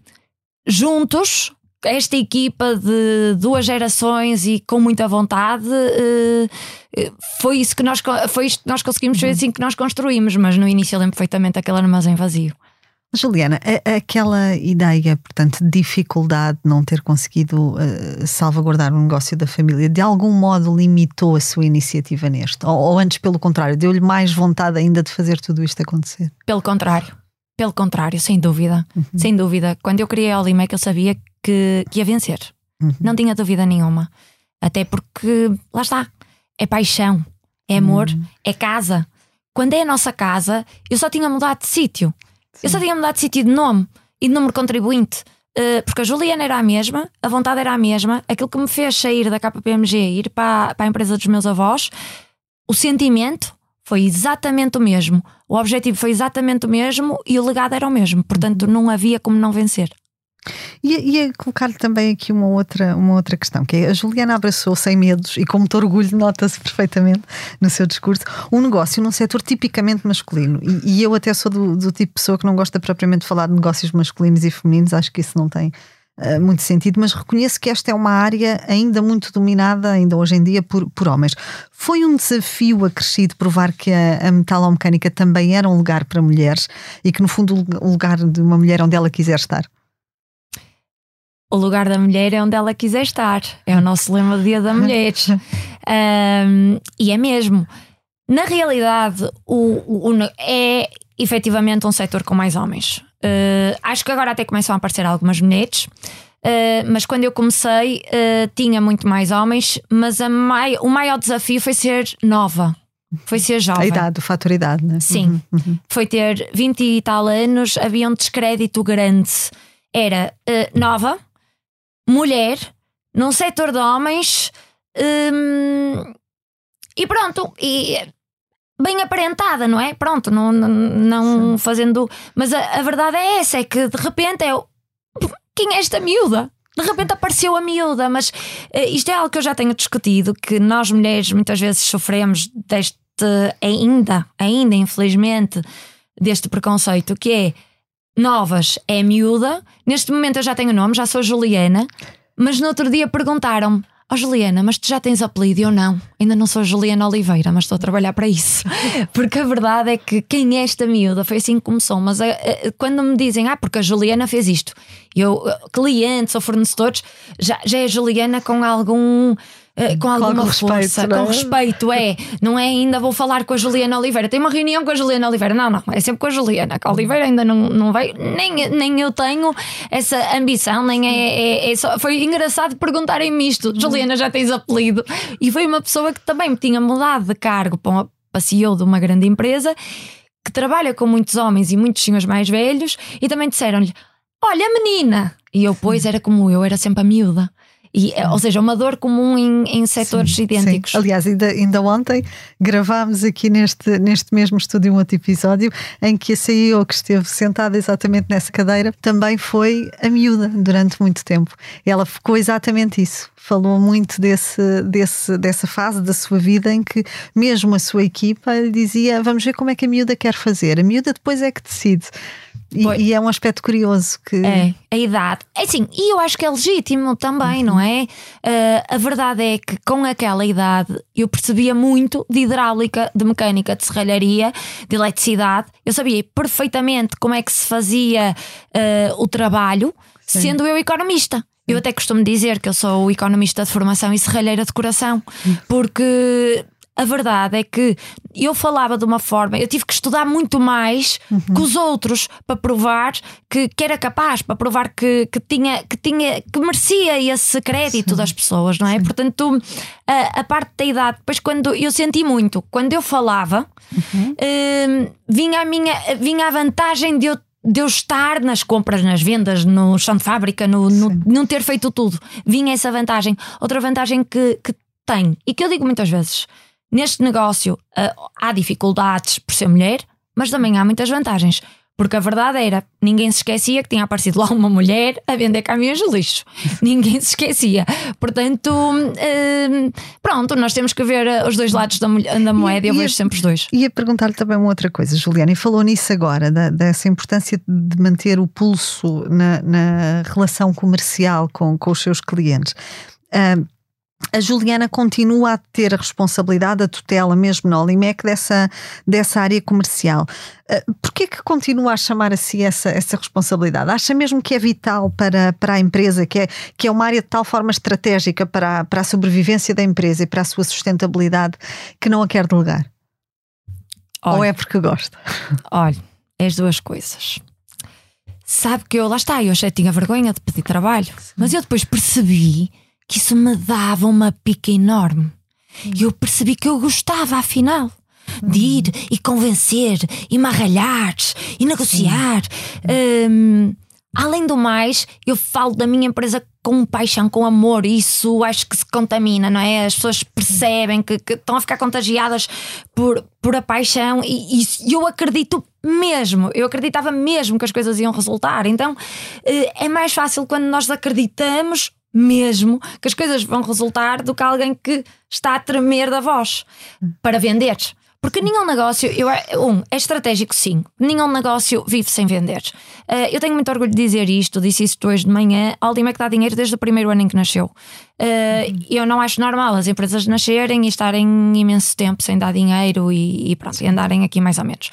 juntos, esta equipa de duas gerações e com muita vontade, uh, foi isso que nós foi isto que nós conseguimos, foi uhum. assim que nós construímos, mas no início eu lembro perfeitamente aquele armazém vazio. Juliana, aquela ideia, portanto, de dificuldade de não ter conseguido uh, salvaguardar o negócio da família, de algum modo limitou a sua iniciativa neste? Ou, ou antes, pelo contrário, deu-lhe mais vontade ainda de fazer tudo isto acontecer? Pelo contrário, pelo contrário, sem dúvida. Uhum. Sem dúvida. Quando eu criei a Olimec, eu sabia que, que ia vencer. Uhum. Não tinha dúvida nenhuma. Até porque, lá está, é paixão, é amor, uhum. é casa. Quando é a nossa casa, eu só tinha mudado de sítio. Eu só tinha mudado de sítio de nome e de número contribuinte. Uh, porque a Juliana era a mesma, a vontade era a mesma, aquilo que me fez sair da KPMG e ir para, para a empresa dos meus avós, o sentimento foi exatamente o mesmo, o objetivo foi exatamente o mesmo e o legado era o mesmo. Portanto, uhum. não havia como não vencer. E ia colocar-lhe também aqui uma outra, uma outra questão, que é a Juliana abraçou sem medos e com muito orgulho, nota-se perfeitamente no seu discurso, um negócio num setor tipicamente masculino. E, e eu até sou do, do, tipo de pessoa que não gosta propriamente de falar de negócios masculinos e femininos, acho que isso não tem uh, muito sentido, mas reconheço que esta é uma área ainda muito dominada, ainda hoje em dia, por, por homens. Foi um desafio acrescido provar que a, a metalomecânica também era um lugar para mulheres e que, no fundo, o lugar de uma mulher onde ela quiser estar? O lugar da mulher é onde ela quiser estar. É o nosso lema do Dia da Mulher. um, e é mesmo. Na realidade, o, o, o, é efetivamente um setor com mais homens. Uh, acho que agora até começam a aparecer algumas mulheres. Uh, mas quando eu comecei uh, tinha muito mais homens, mas mai, o maior desafio foi ser nova, foi ser jovem. A idade, o fator idade, né? Sim, uhum, uhum. foi ter 20 e tal anos, havia um descrédito grande. Era uh, nova, mulher, num setor de homens, hum, e pronto, e bem aparentada, não é? Pronto, não, não, não fazendo. Mas a, a, verdade é essa: é que de repente é. Quem é esta miúda? De repente apareceu a miúda, mas uh, isto é algo que eu já tenho discutido: que nós mulheres muitas vezes sofremos deste, ainda, ainda infelizmente, deste preconceito, que é novas é miúda. Neste momento eu já tenho nome, já sou Juliana. Mas no outro dia perguntaram-me: Ó oh, Juliana, mas tu já tens apelido? Eu não, ainda não sou Juliana Oliveira, mas estou a trabalhar para isso. Porque a verdade é que quem é esta miúda foi assim que começou. Mas a, a, quando me dizem, ah, porque a Juliana fez isto, eu, clientes ou fornecedores, já, já é Juliana com algum eh, com alguma com força, respeito, com é? respeito, é. Não é ainda vou falar com a Juliana Oliveira. Tem uma reunião com a Juliana Oliveira. Não, não, é sempre com a Juliana. A Oliveira ainda não, não veio, nem, nem eu tenho essa ambição, nem é. é, é só, foi engraçado perguntarem-me isto. Juliana, já tens apelido. E foi uma pessoa que também me tinha mudado de cargo para, uma, para CEO de uma grande empresa que trabalha com muitos homens e muitos senhores mais velhos e também disseram-lhe: Olha, menina! E eu, pois, era como eu, era sempre a miúda. E, eh, ou seja, uma dor comum em, em setores sim, idênticos. Sim. Aliás, ainda, ainda ontem gravámos aqui neste, neste mesmo estúdio um outro episódio em que a CEO que esteve sentada exatamente nessa cadeira também foi a miúda durante muito tempo. Ela ficou exatamente isso. Falou muito desse, desse, dessa fase da sua vida em que mesmo a sua equipa dizia: Vamos ver como é que a miúda quer fazer. A miúda depois é que decide. E, e, é um aspecto curioso que. É, a idade. É assim, e eu acho que é legítimo também, uhum. não é? Uh, a verdade é que com aquela idade eu percebia muito de hidráulica, de mecânica, de serralharia, de eletricidade. Eu sabia perfeitamente como é que se fazia uh, o trabalho, Sim. sendo eu economista. Eu até costumo dizer que eu sou economista de formação e serralheira de coração, porque a verdade é que eu falava de uma forma, eu tive que estudar muito mais uhum. que os outros para provar que, que era capaz, para provar que, que, tinha, que tinha, que merecia esse crédito Sim. das pessoas, não é? Sim. Portanto, a, a, parte da idade, depois quando eu senti muito, quando eu falava, uhum. uh, vinha, a minha, vinha a vantagem de eu de eu estar nas compras, nas vendas, no chão de fábrica, no, no não ter feito tudo. Vinha essa vantagem. Outra vantagem que, que tem, e que eu digo muitas vezes, Neste negócio uh, há dificuldades por ser mulher, mas também há muitas vantagens. Porque a verdade era, ninguém se esquecia que tinha aparecido lá uma mulher a vender caminhões de lixo. ninguém se esquecia. Portanto, uh, pronto, nós temos que ver eh, os dois lados da, da moeda e eu vejo sempre os dois. Ia perguntar-lhe também uma outra coisa, Juliana, e falou nisso agora, da, dessa importância de manter o pulso na, na relação comercial com, com os seus clientes. Uh, a Juliana continua a ter a responsabilidade, a tutela mesmo na Olimec dessa, dessa área comercial. Uh, Porquê que continua a chamar a si essa, essa responsabilidade? Acha mesmo que é vital para, para a empresa, que é, que é uma área de tal forma estratégica para, a, para a sobrevivência da empresa e para a sua sustentabilidade que não a quer delegar? Olha, Ou é porque gosta? Olha, é as duas coisas. Sabe que eu, lá está, eu já tinha vergonha de pedir trabalho, mas eu depois percebi que isso me dava uma pica enorme. E eu percebi que eu gostava, afinal, de ir e convencer, e marralhar, e negociar. Um, além do mais, eu falo da minha empresa com paixão, com amor, isso acho que se contamina, não é? As pessoas percebem que, que estão a ficar contagiadas por, por a paixão e, e, eu acredito mesmo, eu acreditava mesmo que as coisas iam resultar. Então eh, é mais fácil quando nós acreditamos mesmo que as coisas vão resultar do que alguém que está a tremer da voz para vender. Porque nenhum negócio, eu, um, é estratégico sim, nenhum negócio vive sem vender. Uh, eu tenho muito orgulho de dizer isto, disse isso hoje de manhã. A Aldimec dá dinheiro desde o primeiro ano em que nasceu. Uh, eu não acho normal as empresas nascerem e estarem imenso tempo sem dar dinheiro e, e pronto, e andarem aqui mais ou menos.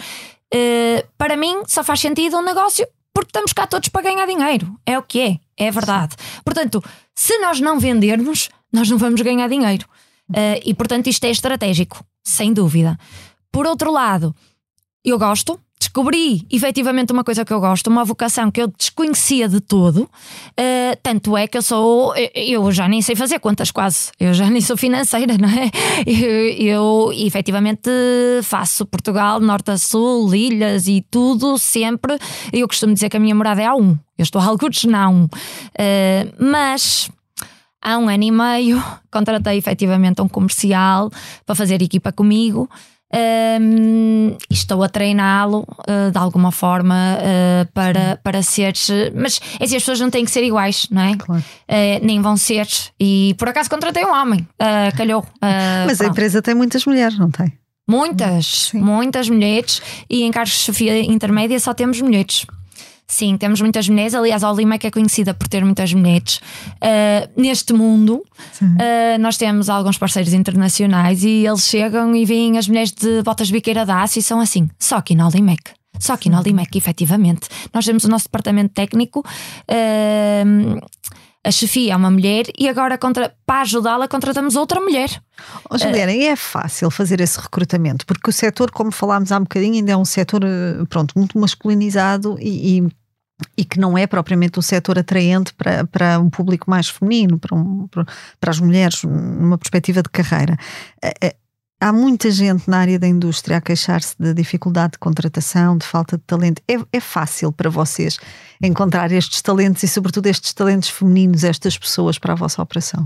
Uh, para mim, só faz sentido um negócio porque estamos cá todos para ganhar dinheiro. É o que é, é verdade. Portanto, se nós não vendermos, nós não vamos ganhar dinheiro. Uh, e portanto, isto é estratégico, sem dúvida. Por outro lado, eu gosto, descobri efetivamente uma coisa que eu gosto, uma vocação que eu desconhecia de todo. Uh, tanto é que eu sou, eu já nem sei fazer contas quase, eu já nem sou financeira, não é? Eu, eu efetivamente faço Portugal, Norte a Sul, ilhas e tudo sempre. Eu costumo dizer que a minha morada é A1, eu estou a alguns não. Uh, mas há um ano e meio contratei efetivamente um comercial para fazer equipa comigo. Um, estou a treiná-lo uh, de alguma forma uh, para, para ser. Mas é assim, as pessoas não têm que ser iguais, não é? Claro. Uh, nem vão ser. E por acaso contratei um homem, calhou. mas pronto. a empresa tem muitas mulheres, não tem? Muitas, Sim. muitas mulheres. E em cargos de chefia intermédia só temos mulheres. Sim, temos muitas mulheres. Aliás, a Olimac é conhecida por ter muitas mulheres. Uh, neste mundo, uh, nós temos alguns parceiros internacionais e eles chegam e veem as mulheres de botas de biqueira de aço e são assim, só aqui na Olimac. Só aqui na Olimac, efetivamente. Nós temos o nosso departamento técnico. Uh, a chefia é uma mulher e agora contra, para ajudá-la contratamos outra mulher. Oh, Juliana, uh, é fácil fazer esse recrutamento, porque o setor, como falámos há um bocadinho, ainda é um setor pronto, muito masculinizado e, e e que não é propriamente um setor atraente para, para um público mais feminino, para, um, para as mulheres, numa perspectiva de carreira. Há muita gente na área da indústria a queixar-se da dificuldade de contratação, de falta de talento. É, é fácil para vocês encontrar estes talentos e, sobretudo, estes talentos femininos, estas pessoas para a vossa operação?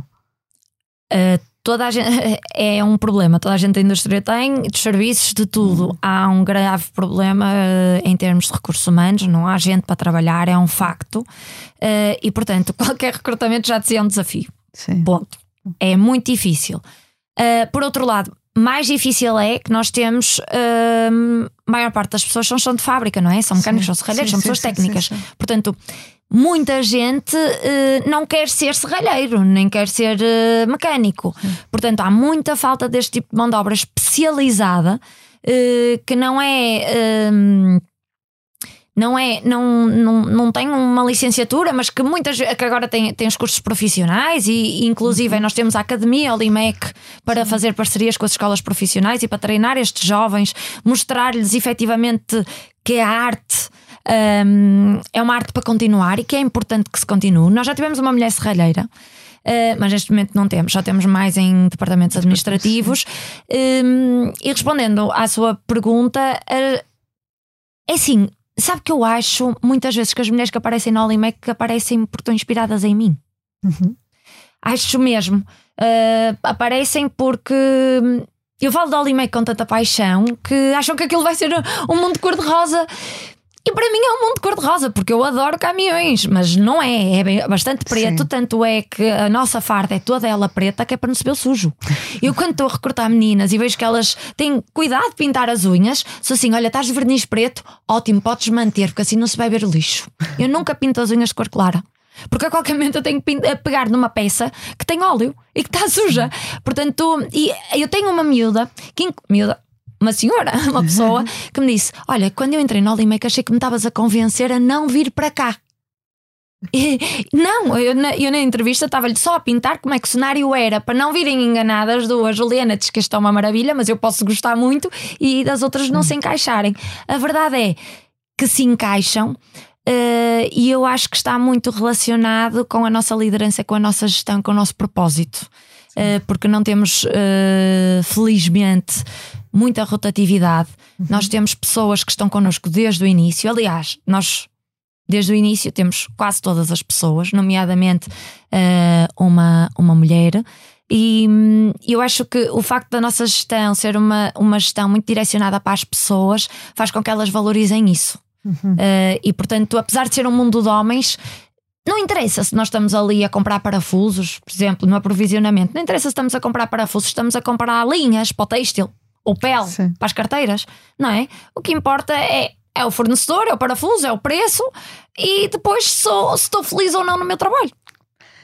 Uh, toda a gente é um problema, toda a gente da indústria tem, dos serviços, de tudo. Uhum. Há um grave problema uh, em termos de recursos humanos, não há gente para trabalhar, é um facto. Uh, e portanto, qualquer recrutamento já dizia um desafio. Sim. Ponto. É muito difícil. Uh, por outro lado, mais difícil é que nós temos a maior parte das pessoas são chão de fábrica, não é? São mecânicos, sim, são serralheiros, são pessoas sim, técnicas. Sim, Portanto, muita gente uh, não quer ser serralheiro, nem quer ser uh, mecânico. Portanto, há muita falta deste tipo de mão de obra especializada uh, que não é. Não é, não, não, não tem uma licenciatura, mas que muitas que agora tem, tem os cursos profissionais e, inclusive uhum. nós temos a Academia Olimec para Sim. fazer parcerias com as escolas profissionais e para treinar estes jovens, mostrar-lhes efetivamente que a arte um, é uma arte para continuar e que é importante que se continue. Nós já tivemos uma mulher serralheira. Uh, mas neste momento não temos, só temos mais em departamentos administrativos. Um, e respondendo à sua pergunta, uh, é assim, Sabe que eu acho muitas vezes que as mulheres que aparecem no Olimec que aparecem porque estão inspiradas em mim. Uhum. Acho mesmo. Uh, aparecem porque hum, eu falo do Olimec com tanta paixão que acham que aquilo vai ser um mundo cor-de-rosa. E para mim é um mundo cor-de-rosa, porque eu adoro caminhões, mas não é, é bastante preto, Sim. tanto é que a nossa farda é toda ela preta, que é para não se ver sujo. Eu quando estou a recrutar meninas e vejo que elas têm cuidado de pintar as unhas, sou assim: olha, estás de verniz preto, ótimo, podes manter, porque assim não se vai ver o lixo. Eu nunca pinto as unhas de cor clara. Porque a qualquer momento eu tenho que pegar numa peça que tem óleo e que está suja. Portanto, e eu tenho uma miúda, que, miúda, uma senhora, uma pessoa, que me disse: Olha, quando eu entrei no Olimec, achei que me estavas a convencer a não vir para cá. E, não, eu na, eu na entrevista estava-lhe só a pintar como é que o cenário era, para não virem enganadas do a Juliana diz que isto é uma maravilha, mas eu posso gostar muito e das outras não se encaixarem. A verdade é que se encaixam. Uh, e eu acho que está muito relacionado com a nossa liderança, com a nossa gestão, com o nosso propósito. Uh, porque não temos, uh, felizmente, muita rotatividade. Uhum. Nós temos pessoas que estão connosco desde o início. Aliás, nós desde o início temos quase todas as pessoas, nomeadamente uh, uma, uma mulher. E hum, eu acho que o facto da nossa gestão ser uma, uma gestão muito direcionada para as pessoas faz com que elas valorizem isso. Uhum. Uh, e portanto, apesar de ser um mundo de homens, não interessa se nós estamos ali a comprar parafusos, por exemplo, no aprovisionamento. Não interessa se estamos a comprar parafusos, estamos a comprar linhas para o têxtil ou pele Sim. para as carteiras, não é? O que importa é, é o fornecedor, é o parafuso, é o preço e depois sou, se estou feliz ou não no meu trabalho.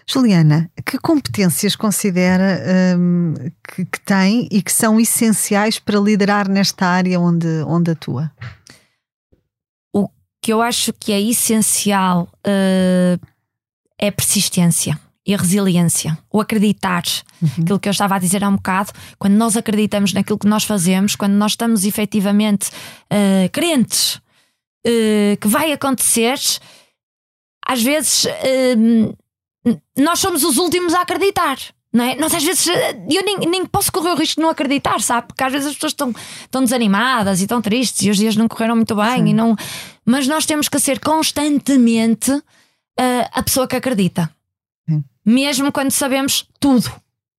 Juliana, que competências considera hum, que, que, tem e que são essenciais para liderar nesta área onde, onde atua? O que eu acho que é essencial uh, é persistência e a resiliência, o acreditar, uhum. aquilo que eu estava a dizer há um bocado, quando nós acreditamos naquilo que nós fazemos, quando nós estamos efetivamente uh, crentes uh, que vai acontecer, às vezes uh, nós somos os últimos a acreditar. Não é? Nós às vezes eu nem, nem posso correr o risco de não acreditar, sabe? Porque às vezes as pessoas estão, estão desanimadas e estão tristes e os dias não correram muito bem e não. Mas nós temos que ser constantemente a pessoa que acredita mesmo quando sabemos tudo.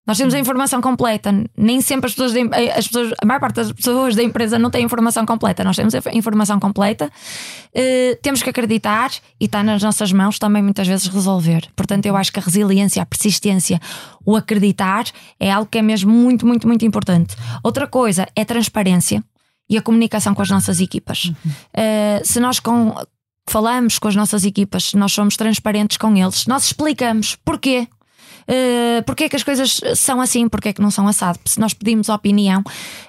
Nós temos a informação completa. Nem sempre as pessoas, de, as pessoas, a maior parte das pessoas da empresa não tem a informação completa. Nós temos a informação completa, uh, temos que acreditar e está nas nossas mãos também muitas vezes resolver. Portanto, eu acho que a resiliência, a persistência, o acreditar é algo que é mesmo muito, muito, muito importante. Outra coisa é transparência e a comunicação com as nossas equipas. Uh, se nós com, falamos com as nossas equipas, nós somos transparentes com eles, nós explicamos porquê. Uh, porque é que as coisas são assim, porque é que não são assado. Se nós pedimos opinião,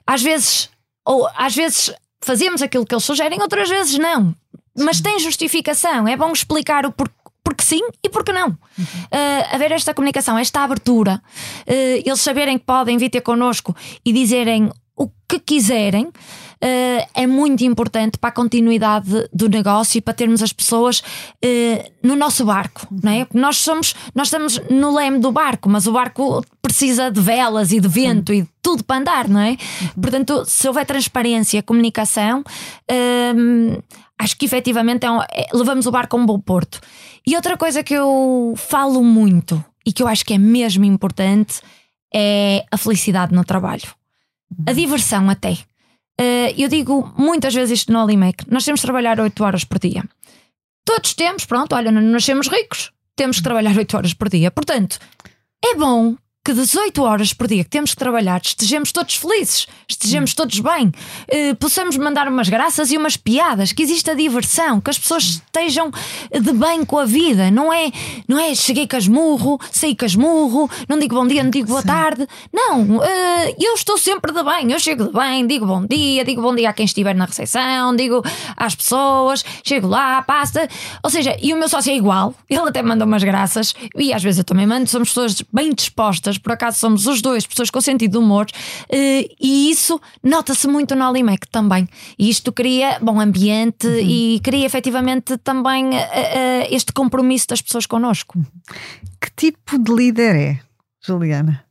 às vezes, ou às vezes fazemos aquilo que eles sugerem, outras vezes não. Mas tem justificação, é bom explicar o porquê porque sim e porque não. Uhum. Uh, haver esta comunicação, esta abertura, uh, eles saberem que podem vir ter connosco e dizerem o que quiserem. Uh, é muito importante para a continuidade do negócio e para termos as pessoas uh, no nosso barco, não é? Porque nós somos, nós estamos no leme do barco, mas o barco precisa de velas e de vento e de tudo para andar, não é? Uhum. Portanto, se houver transparência, comunicação, uh, acho que efetivamente é um, é, levamos o barco a um bom porto. E outra coisa que eu falo muito e que eu acho que é mesmo importante é a felicidade no trabalho. A diversão até. Uh, eu digo muitas vezes isto no Olimec: nós temos de trabalhar 8 horas por dia. Todos temos, pronto, olha, não nascemos ricos, temos que trabalhar 8 horas por dia. Portanto, é bom que 18 horas por dia que temos que trabalhar estejamos todos felizes, estejamos todos bem, eh, possamos mandar umas graças e umas piadas, que exista diversão, que as pessoas estejam de bem com a vida, não é, não é cheguei casmurro, saí casmurro, não digo bom dia, não digo boa Sim. tarde. Não, eh, eu estou sempre de bem, eu chego de bem, digo bom dia, digo bom dia a quem estiver na recepção, digo às pessoas, chego lá, passa. Ou seja, e o meu sócio é igual, ele até manda umas graças, e às vezes eu também mando, somos pessoas bem dispostas por acaso somos os dois pessoas com sentido de humor, eh, e isso nota-se muito no Alimec também. E isto cria bom ambiente uhum. e cria efetivamente também eh, eh, este compromisso das pessoas connosco. Que tipo de líder é, Juliana?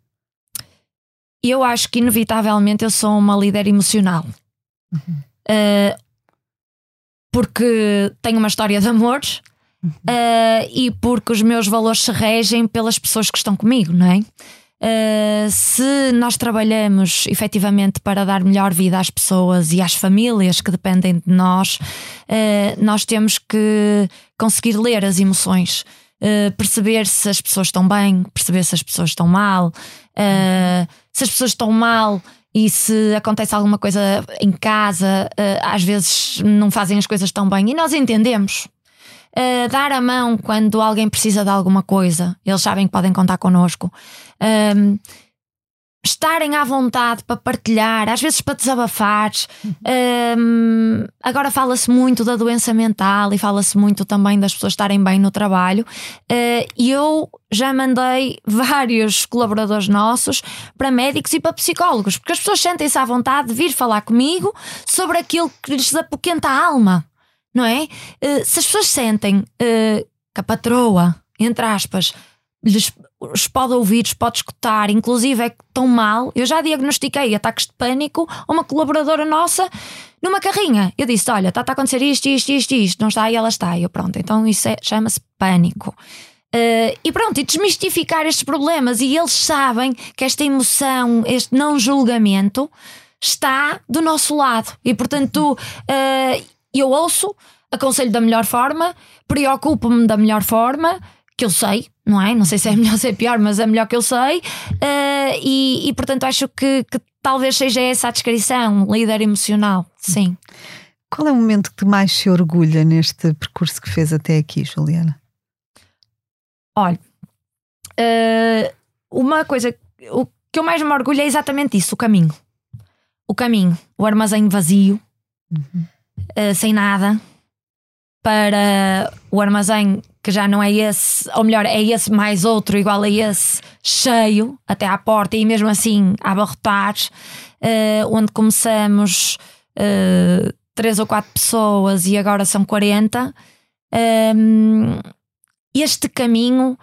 Eu acho que, inevitavelmente, eu sou uma líder emocional. Uhum. Uh, porque tenho uma história de amores uh, e porque os meus valores se regem pelas pessoas que estão comigo, não é? Uh, se nós trabalhamos efetivamente para dar melhor vida às pessoas e às famílias que dependem de nós, uh, nós temos que conseguir ler as emoções, uh, perceber se as pessoas estão bem, perceber se as pessoas estão mal, se as pessoas estão mal. E se acontece alguma coisa em casa, às vezes não fazem as coisas tão bem. E nós entendemos, dar a mão quando alguém precisa de alguma coisa. Eles sabem que podem contar connosco. Um, estarem à vontade para partilhar, às vezes para desabafar. Um, agora fala-se muito da doença mental e fala-se muito também das pessoas estarem bem no trabalho. Uh, e eu já mandei vários colaboradores nossos para médicos e para psicólogos, porque as pessoas sentem-se à vontade de vir falar comigo sobre aquilo que lhes apoquenta a alma não é? Uh, se as pessoas sentem uh, que a patroa, entre aspas, lhes pode ouvir, pode escutar, inclusive é estão mal. Eu já diagnostiquei ataques de pânico a uma colaboradora nossa numa carrinha. Eu disse: Olha, está, a acontecer isto, isto, isto, isto, não está e ela está. E eu, pronto, então isso é, chama-se pânico. Uh, e pronto, e desmistificar estes problemas. E eles sabem que esta emoção, este não julgamento, está do nosso lado. E portanto, uh, eu ouço, aconselho da melhor forma, preocupo-me da melhor forma, que eu sei, não é? Não sei se é melhor ou se é pior, mas é melhor que eu sei. Uh, e, e, portanto acho que, que, talvez seja essa a descrição, líder emocional, sim. Qual é o momento que mais se orgulha neste percurso que fez até aqui, Juliana? Olha, uh, uma coisa, o que eu mais me orgulho é exatamente isso: o caminho. O caminho, o armazém vazio. Uhum uh, sem nada para o armazém que já não é esse, ou melhor, é esse mais outro igual a esse, cheio até à porta e mesmo assim a abarrotar, uh, onde começamos uh, três ou quatro pessoas e agora são 40. Um, este caminho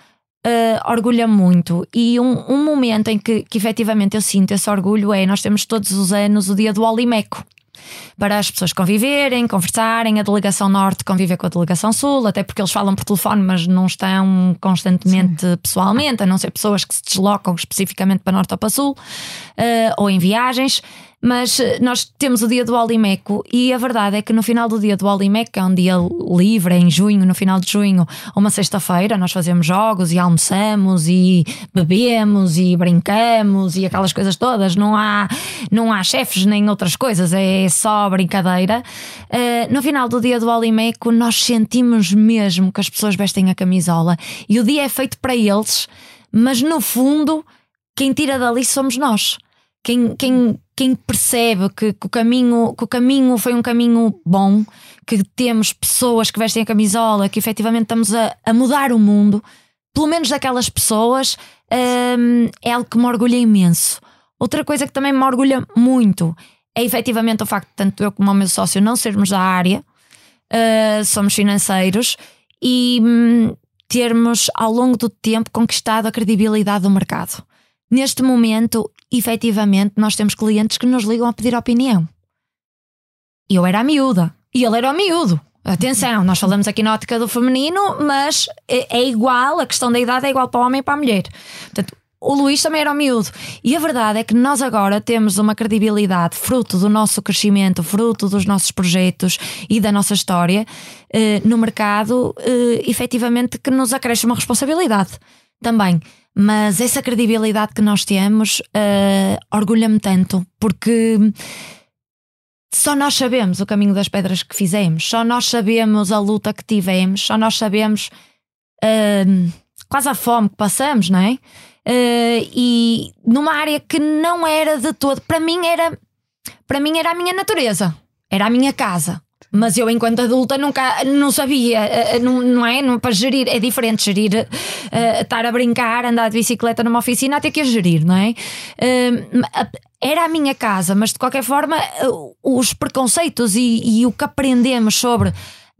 uh, orgulha muito e um, um momento em que, que efetivamente eu sinto esse orgulho é nós temos todos os anos o dia do Olimeco para as pessoas conviverem, conversarem, a delegação norte conviver com a delegação sul, até porque eles falam por telefone, mas não estão constantemente Sim. pessoalmente, a não ser pessoas que se deslocam especificamente para norte ou para sul, uh, ou em viagens. Mas eh, nós temos o dia do Olimeco e a verdade é que no final do dia do Olimeco, que é um dia livre, em junho, no final de junho, uma sexta-feira, nós fazemos jogos e almoçamos e bebemos e brincamos e aquelas coisas todas. Não há, não há chefes nem outras coisas, é só brincadeira. Uh, no final do dia do Olimeco, nós sentimos mesmo que as pessoas vestem a camisola e o dia é feito para eles, mas no fundo, quem tira dali somos nós quem, quem, quem percebe que, que, o caminho, que o caminho foi um caminho bom, que temos pessoas que vestem a camisola, que efetivamente estamos a, a mudar o mundo, pelo menos daquelas pessoas, hum, é algo que me orgulha imenso. Outra coisa que também me orgulha muito é efetivamente o facto de tanto eu como o meu sócio não sermos da área, uh, somos financeiros e hum, termos ao longo do tempo conquistado a credibilidade do mercado. Neste momento, efetivamente, nós temos clientes que nos ligam a pedir opinião. Eu era a miúda e ele era o miúdo. Atenção, nós falamos aqui na ótica do feminino, mas é, é igual, a questão da idade é igual para o homem e para a mulher. Portanto, o Luís também era o miúdo. E a verdade é que nós agora temos uma credibilidade fruto do nosso crescimento, fruto dos nossos projetos e da nossa história eh, no mercado, eh, efetivamente, que nos acresce uma responsabilidade também. Mas essa credibilidade que nós temos uh, orgulha-me tanto, porque só nós sabemos o caminho das pedras que fizemos, só nós sabemos a luta que tivemos, só nós sabemos uh, quase a fome que passamos, não é? Uh, e numa área que não era de todo, para mim era para mim era a minha natureza, era a minha casa. Mas eu, enquanto adulta, nunca não sabia, eh, não, não é? Não, para gerir, é diferente gerir, uh, estar a brincar, andar de bicicleta numa oficina, até que a gerir, não é? Uh, era a minha casa, mas de qualquer forma, os preconceitos e, e o que aprendemos sobre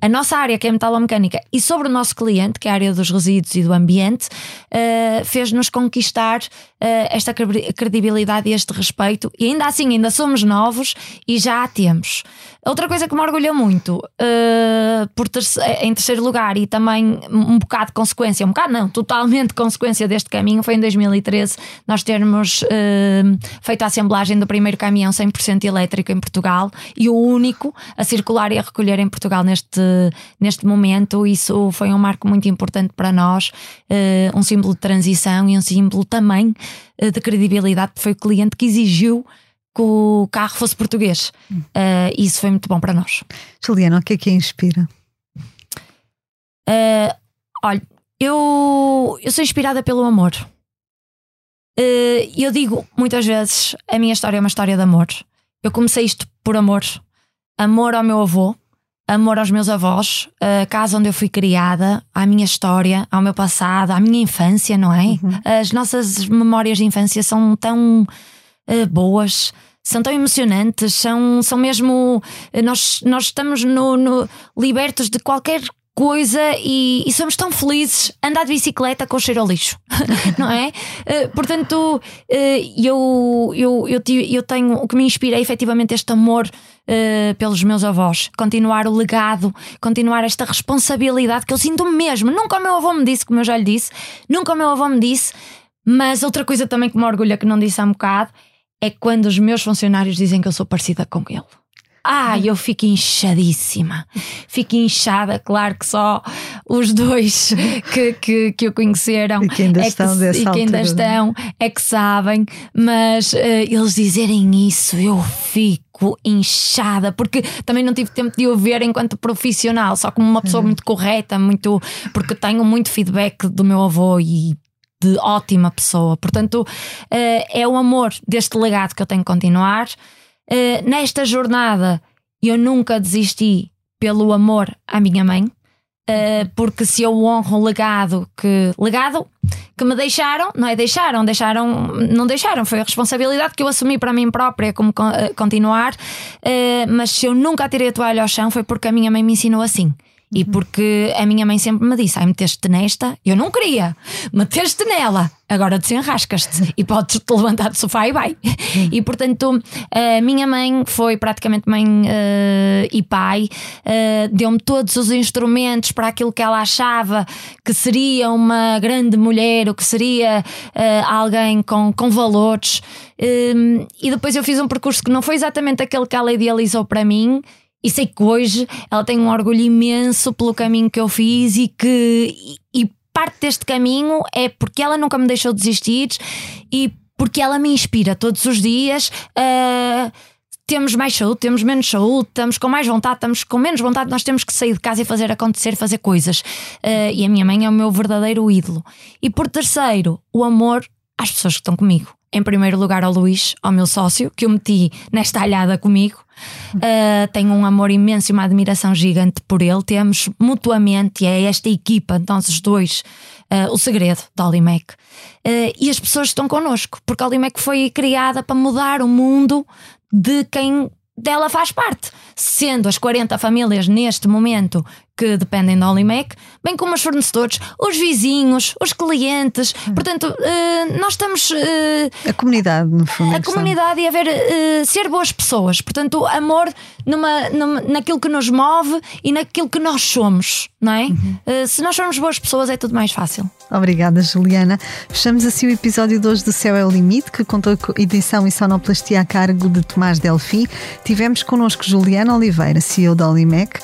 a nossa área, que é a metalomecânica, e sobre o nosso cliente, que é a área dos resíduos e do ambiente, uh, fez-nos conquistar esta credibilidade e este respeito. E ainda assim, ainda somos novos e já a temos. Outra coisa que me orgulha muito, uh, por ter em terceiro lugar, e também um bocado de consequência, um bocado não, totalmente consequência deste caminho, foi em 2013 nós termos feito a assemblagem do primeiro caminhão 100% elétrico em Portugal e o único a circular e a recolher em Portugal neste neste momento. Isso foi um marco muito importante para nós, uh, um símbolo de transição e um símbolo também uh, de credibilidade. Foi o cliente que exigiu que o carro fosse português. Uh, isso foi muito bom para nós. Juliana, o que é que a inspira? Uh, olha, eu, eu sou inspirada pelo amor. Uh, eu digo muitas vezes: a minha história é uma história de amor. Eu comecei isto por amor. Amor ao meu avô, amor aos meus avós, a casa onde eu fui criada, à minha história, ao meu passado, à minha infância, não é? Uhum. As nossas memórias de infância são tão uh, boas. São tão emocionantes, são, são mesmo. Nós, nós estamos no, no libertos de qualquer coisa e, e, somos tão felizes andar de bicicleta com cheiro ao lixo, não é? Uh, portanto, uh, eu, eu, eu, eu tenho o que me inspira é efetivamente este amor uh, pelos meus avós, continuar o legado, continuar esta responsabilidade que eu sinto mesmo. Nunca o meu avô me disse, como eu já lhe disse, nunca o meu avô me disse, mas outra coisa também que me orgulha que não disse há um bocado é quando os meus funcionários dizem que eu sou parecida com ele. Ah, eu fico inchadíssima. Fico inchada, claro que só os dois que, que, que o conheceram e que ainda, é estão, que, e que ainda é? estão é que sabem, mas uh, eles dizerem isso, eu fico inchada, porque também não tive tempo de o ver enquanto profissional, só como uma pessoa uhum. muito correta, muito porque tenho muito feedback do meu avô e de ótima pessoa. Portanto, uh, é o amor deste legado que eu tenho que continuar. Uh, nesta jornada, eu nunca desisti pelo amor à minha mãe, uh, porque se eu honro o legado que legado que me deixaram, não é deixaram, deixaram, não deixaram, foi a responsabilidade que eu assumi para mim própria como uh, continuar, mas se eu nunca tirei a toalha ao chão foi porque a minha mãe me ensinou assim. E porque a minha mãe sempre me disse: ai, meteste nesta, eu não queria, meteste nela, agora desenrascas-te e podes-te levantar do sofá e vai. E portanto, a minha mãe foi praticamente mãe uh, e pai, uh, deu-me todos os instrumentos para aquilo que ela achava que seria uma grande mulher, ou que seria uh, alguém com, com valores. e depois eu fiz um percurso que não foi exatamente aquele que ela idealizou para mim e sei que hoje ela tem um orgulho imenso pelo caminho que eu fiz e que e parte deste caminho é porque ela nunca me deixou desistir e porque ela me inspira todos os dias. Uh, temos mais saúde, temos menos saúde, estamos com mais vontade, estamos com menos vontade, nós temos que sair de casa e fazer acontecer, fazer coisas. Uh, e a minha mãe é o meu verdadeiro ídolo. E por terceiro, o amor às pessoas que estão comigo. Em primeiro lugar, ao Luís, ao meu sócio, que eu meti nesta alhada comigo. Uh, tenho um amor imenso e uma admiração gigante por ele. Temos mutuamente, é esta equipa, nós os dois, uh, o segredo da Olimec. Uh, e as pessoas estão connosco, porque a Olimec foi criada para mudar o mundo de quem dela faz parte, sendo as 40 famílias neste momento que dependem da Olimec, bem como os fornecedores, os vizinhos, os clientes. Portanto, uh, nós estamos. Uh, a comunidade, no fundo. A comunidade e haver. Uh, ser boas pessoas. Portanto, amor numa, numa, naquilo que nos move e naquilo que nós somos, não é? Uhum. se nós formos boas pessoas, é tudo mais fácil. Obrigada, Juliana. Fechamos assim o episódio de hoje do Céu é o Limite, que contou com edição e sonoplastia a cargo de Tomás Delfim. Tivemos connosco Juliana Oliveira, CEO da Olimec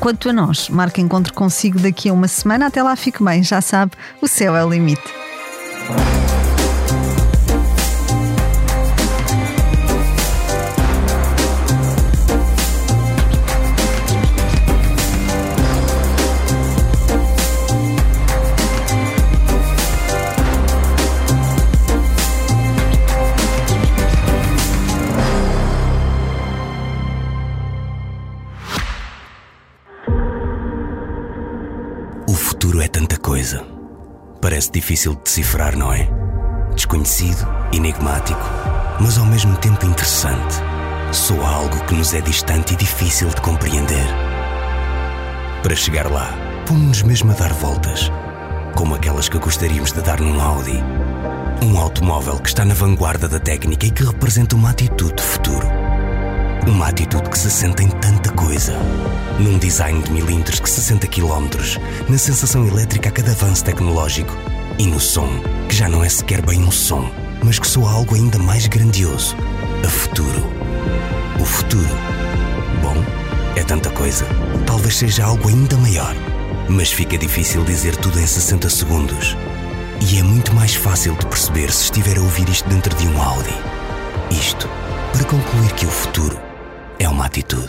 Quanto a nós, marca encontro consigo daqui a uma semana. Até lá, fique bem, já sabe, o céu é o limite. Difícil de decifrar, não é? Desconhecido, enigmático, mas ao mesmo tempo interessante. Soa algo que nos é distante e difícil de compreender. Para chegar lá, pomos-nos mesmo a dar voltas, como aquelas que gostaríamos de dar num Audi. Um automóvel que está na vanguarda da técnica e que representa uma atitude de futuro. Uma atitude que se sente em tanta coisa. Num design de milímetros que 60 km, na sensação elétrica a cada avanço tecnológico e no som, que já não é sequer bem um som, mas que soa algo ainda mais grandioso. A futuro. O futuro. Bom, é tanta coisa. Talvez seja algo ainda maior. Mas fica difícil dizer tudo em 60 segundos. E é muito mais fácil de perceber se estiver a ouvir isto dentro de um Audi. Isto para concluir que o futuro é uma atitude.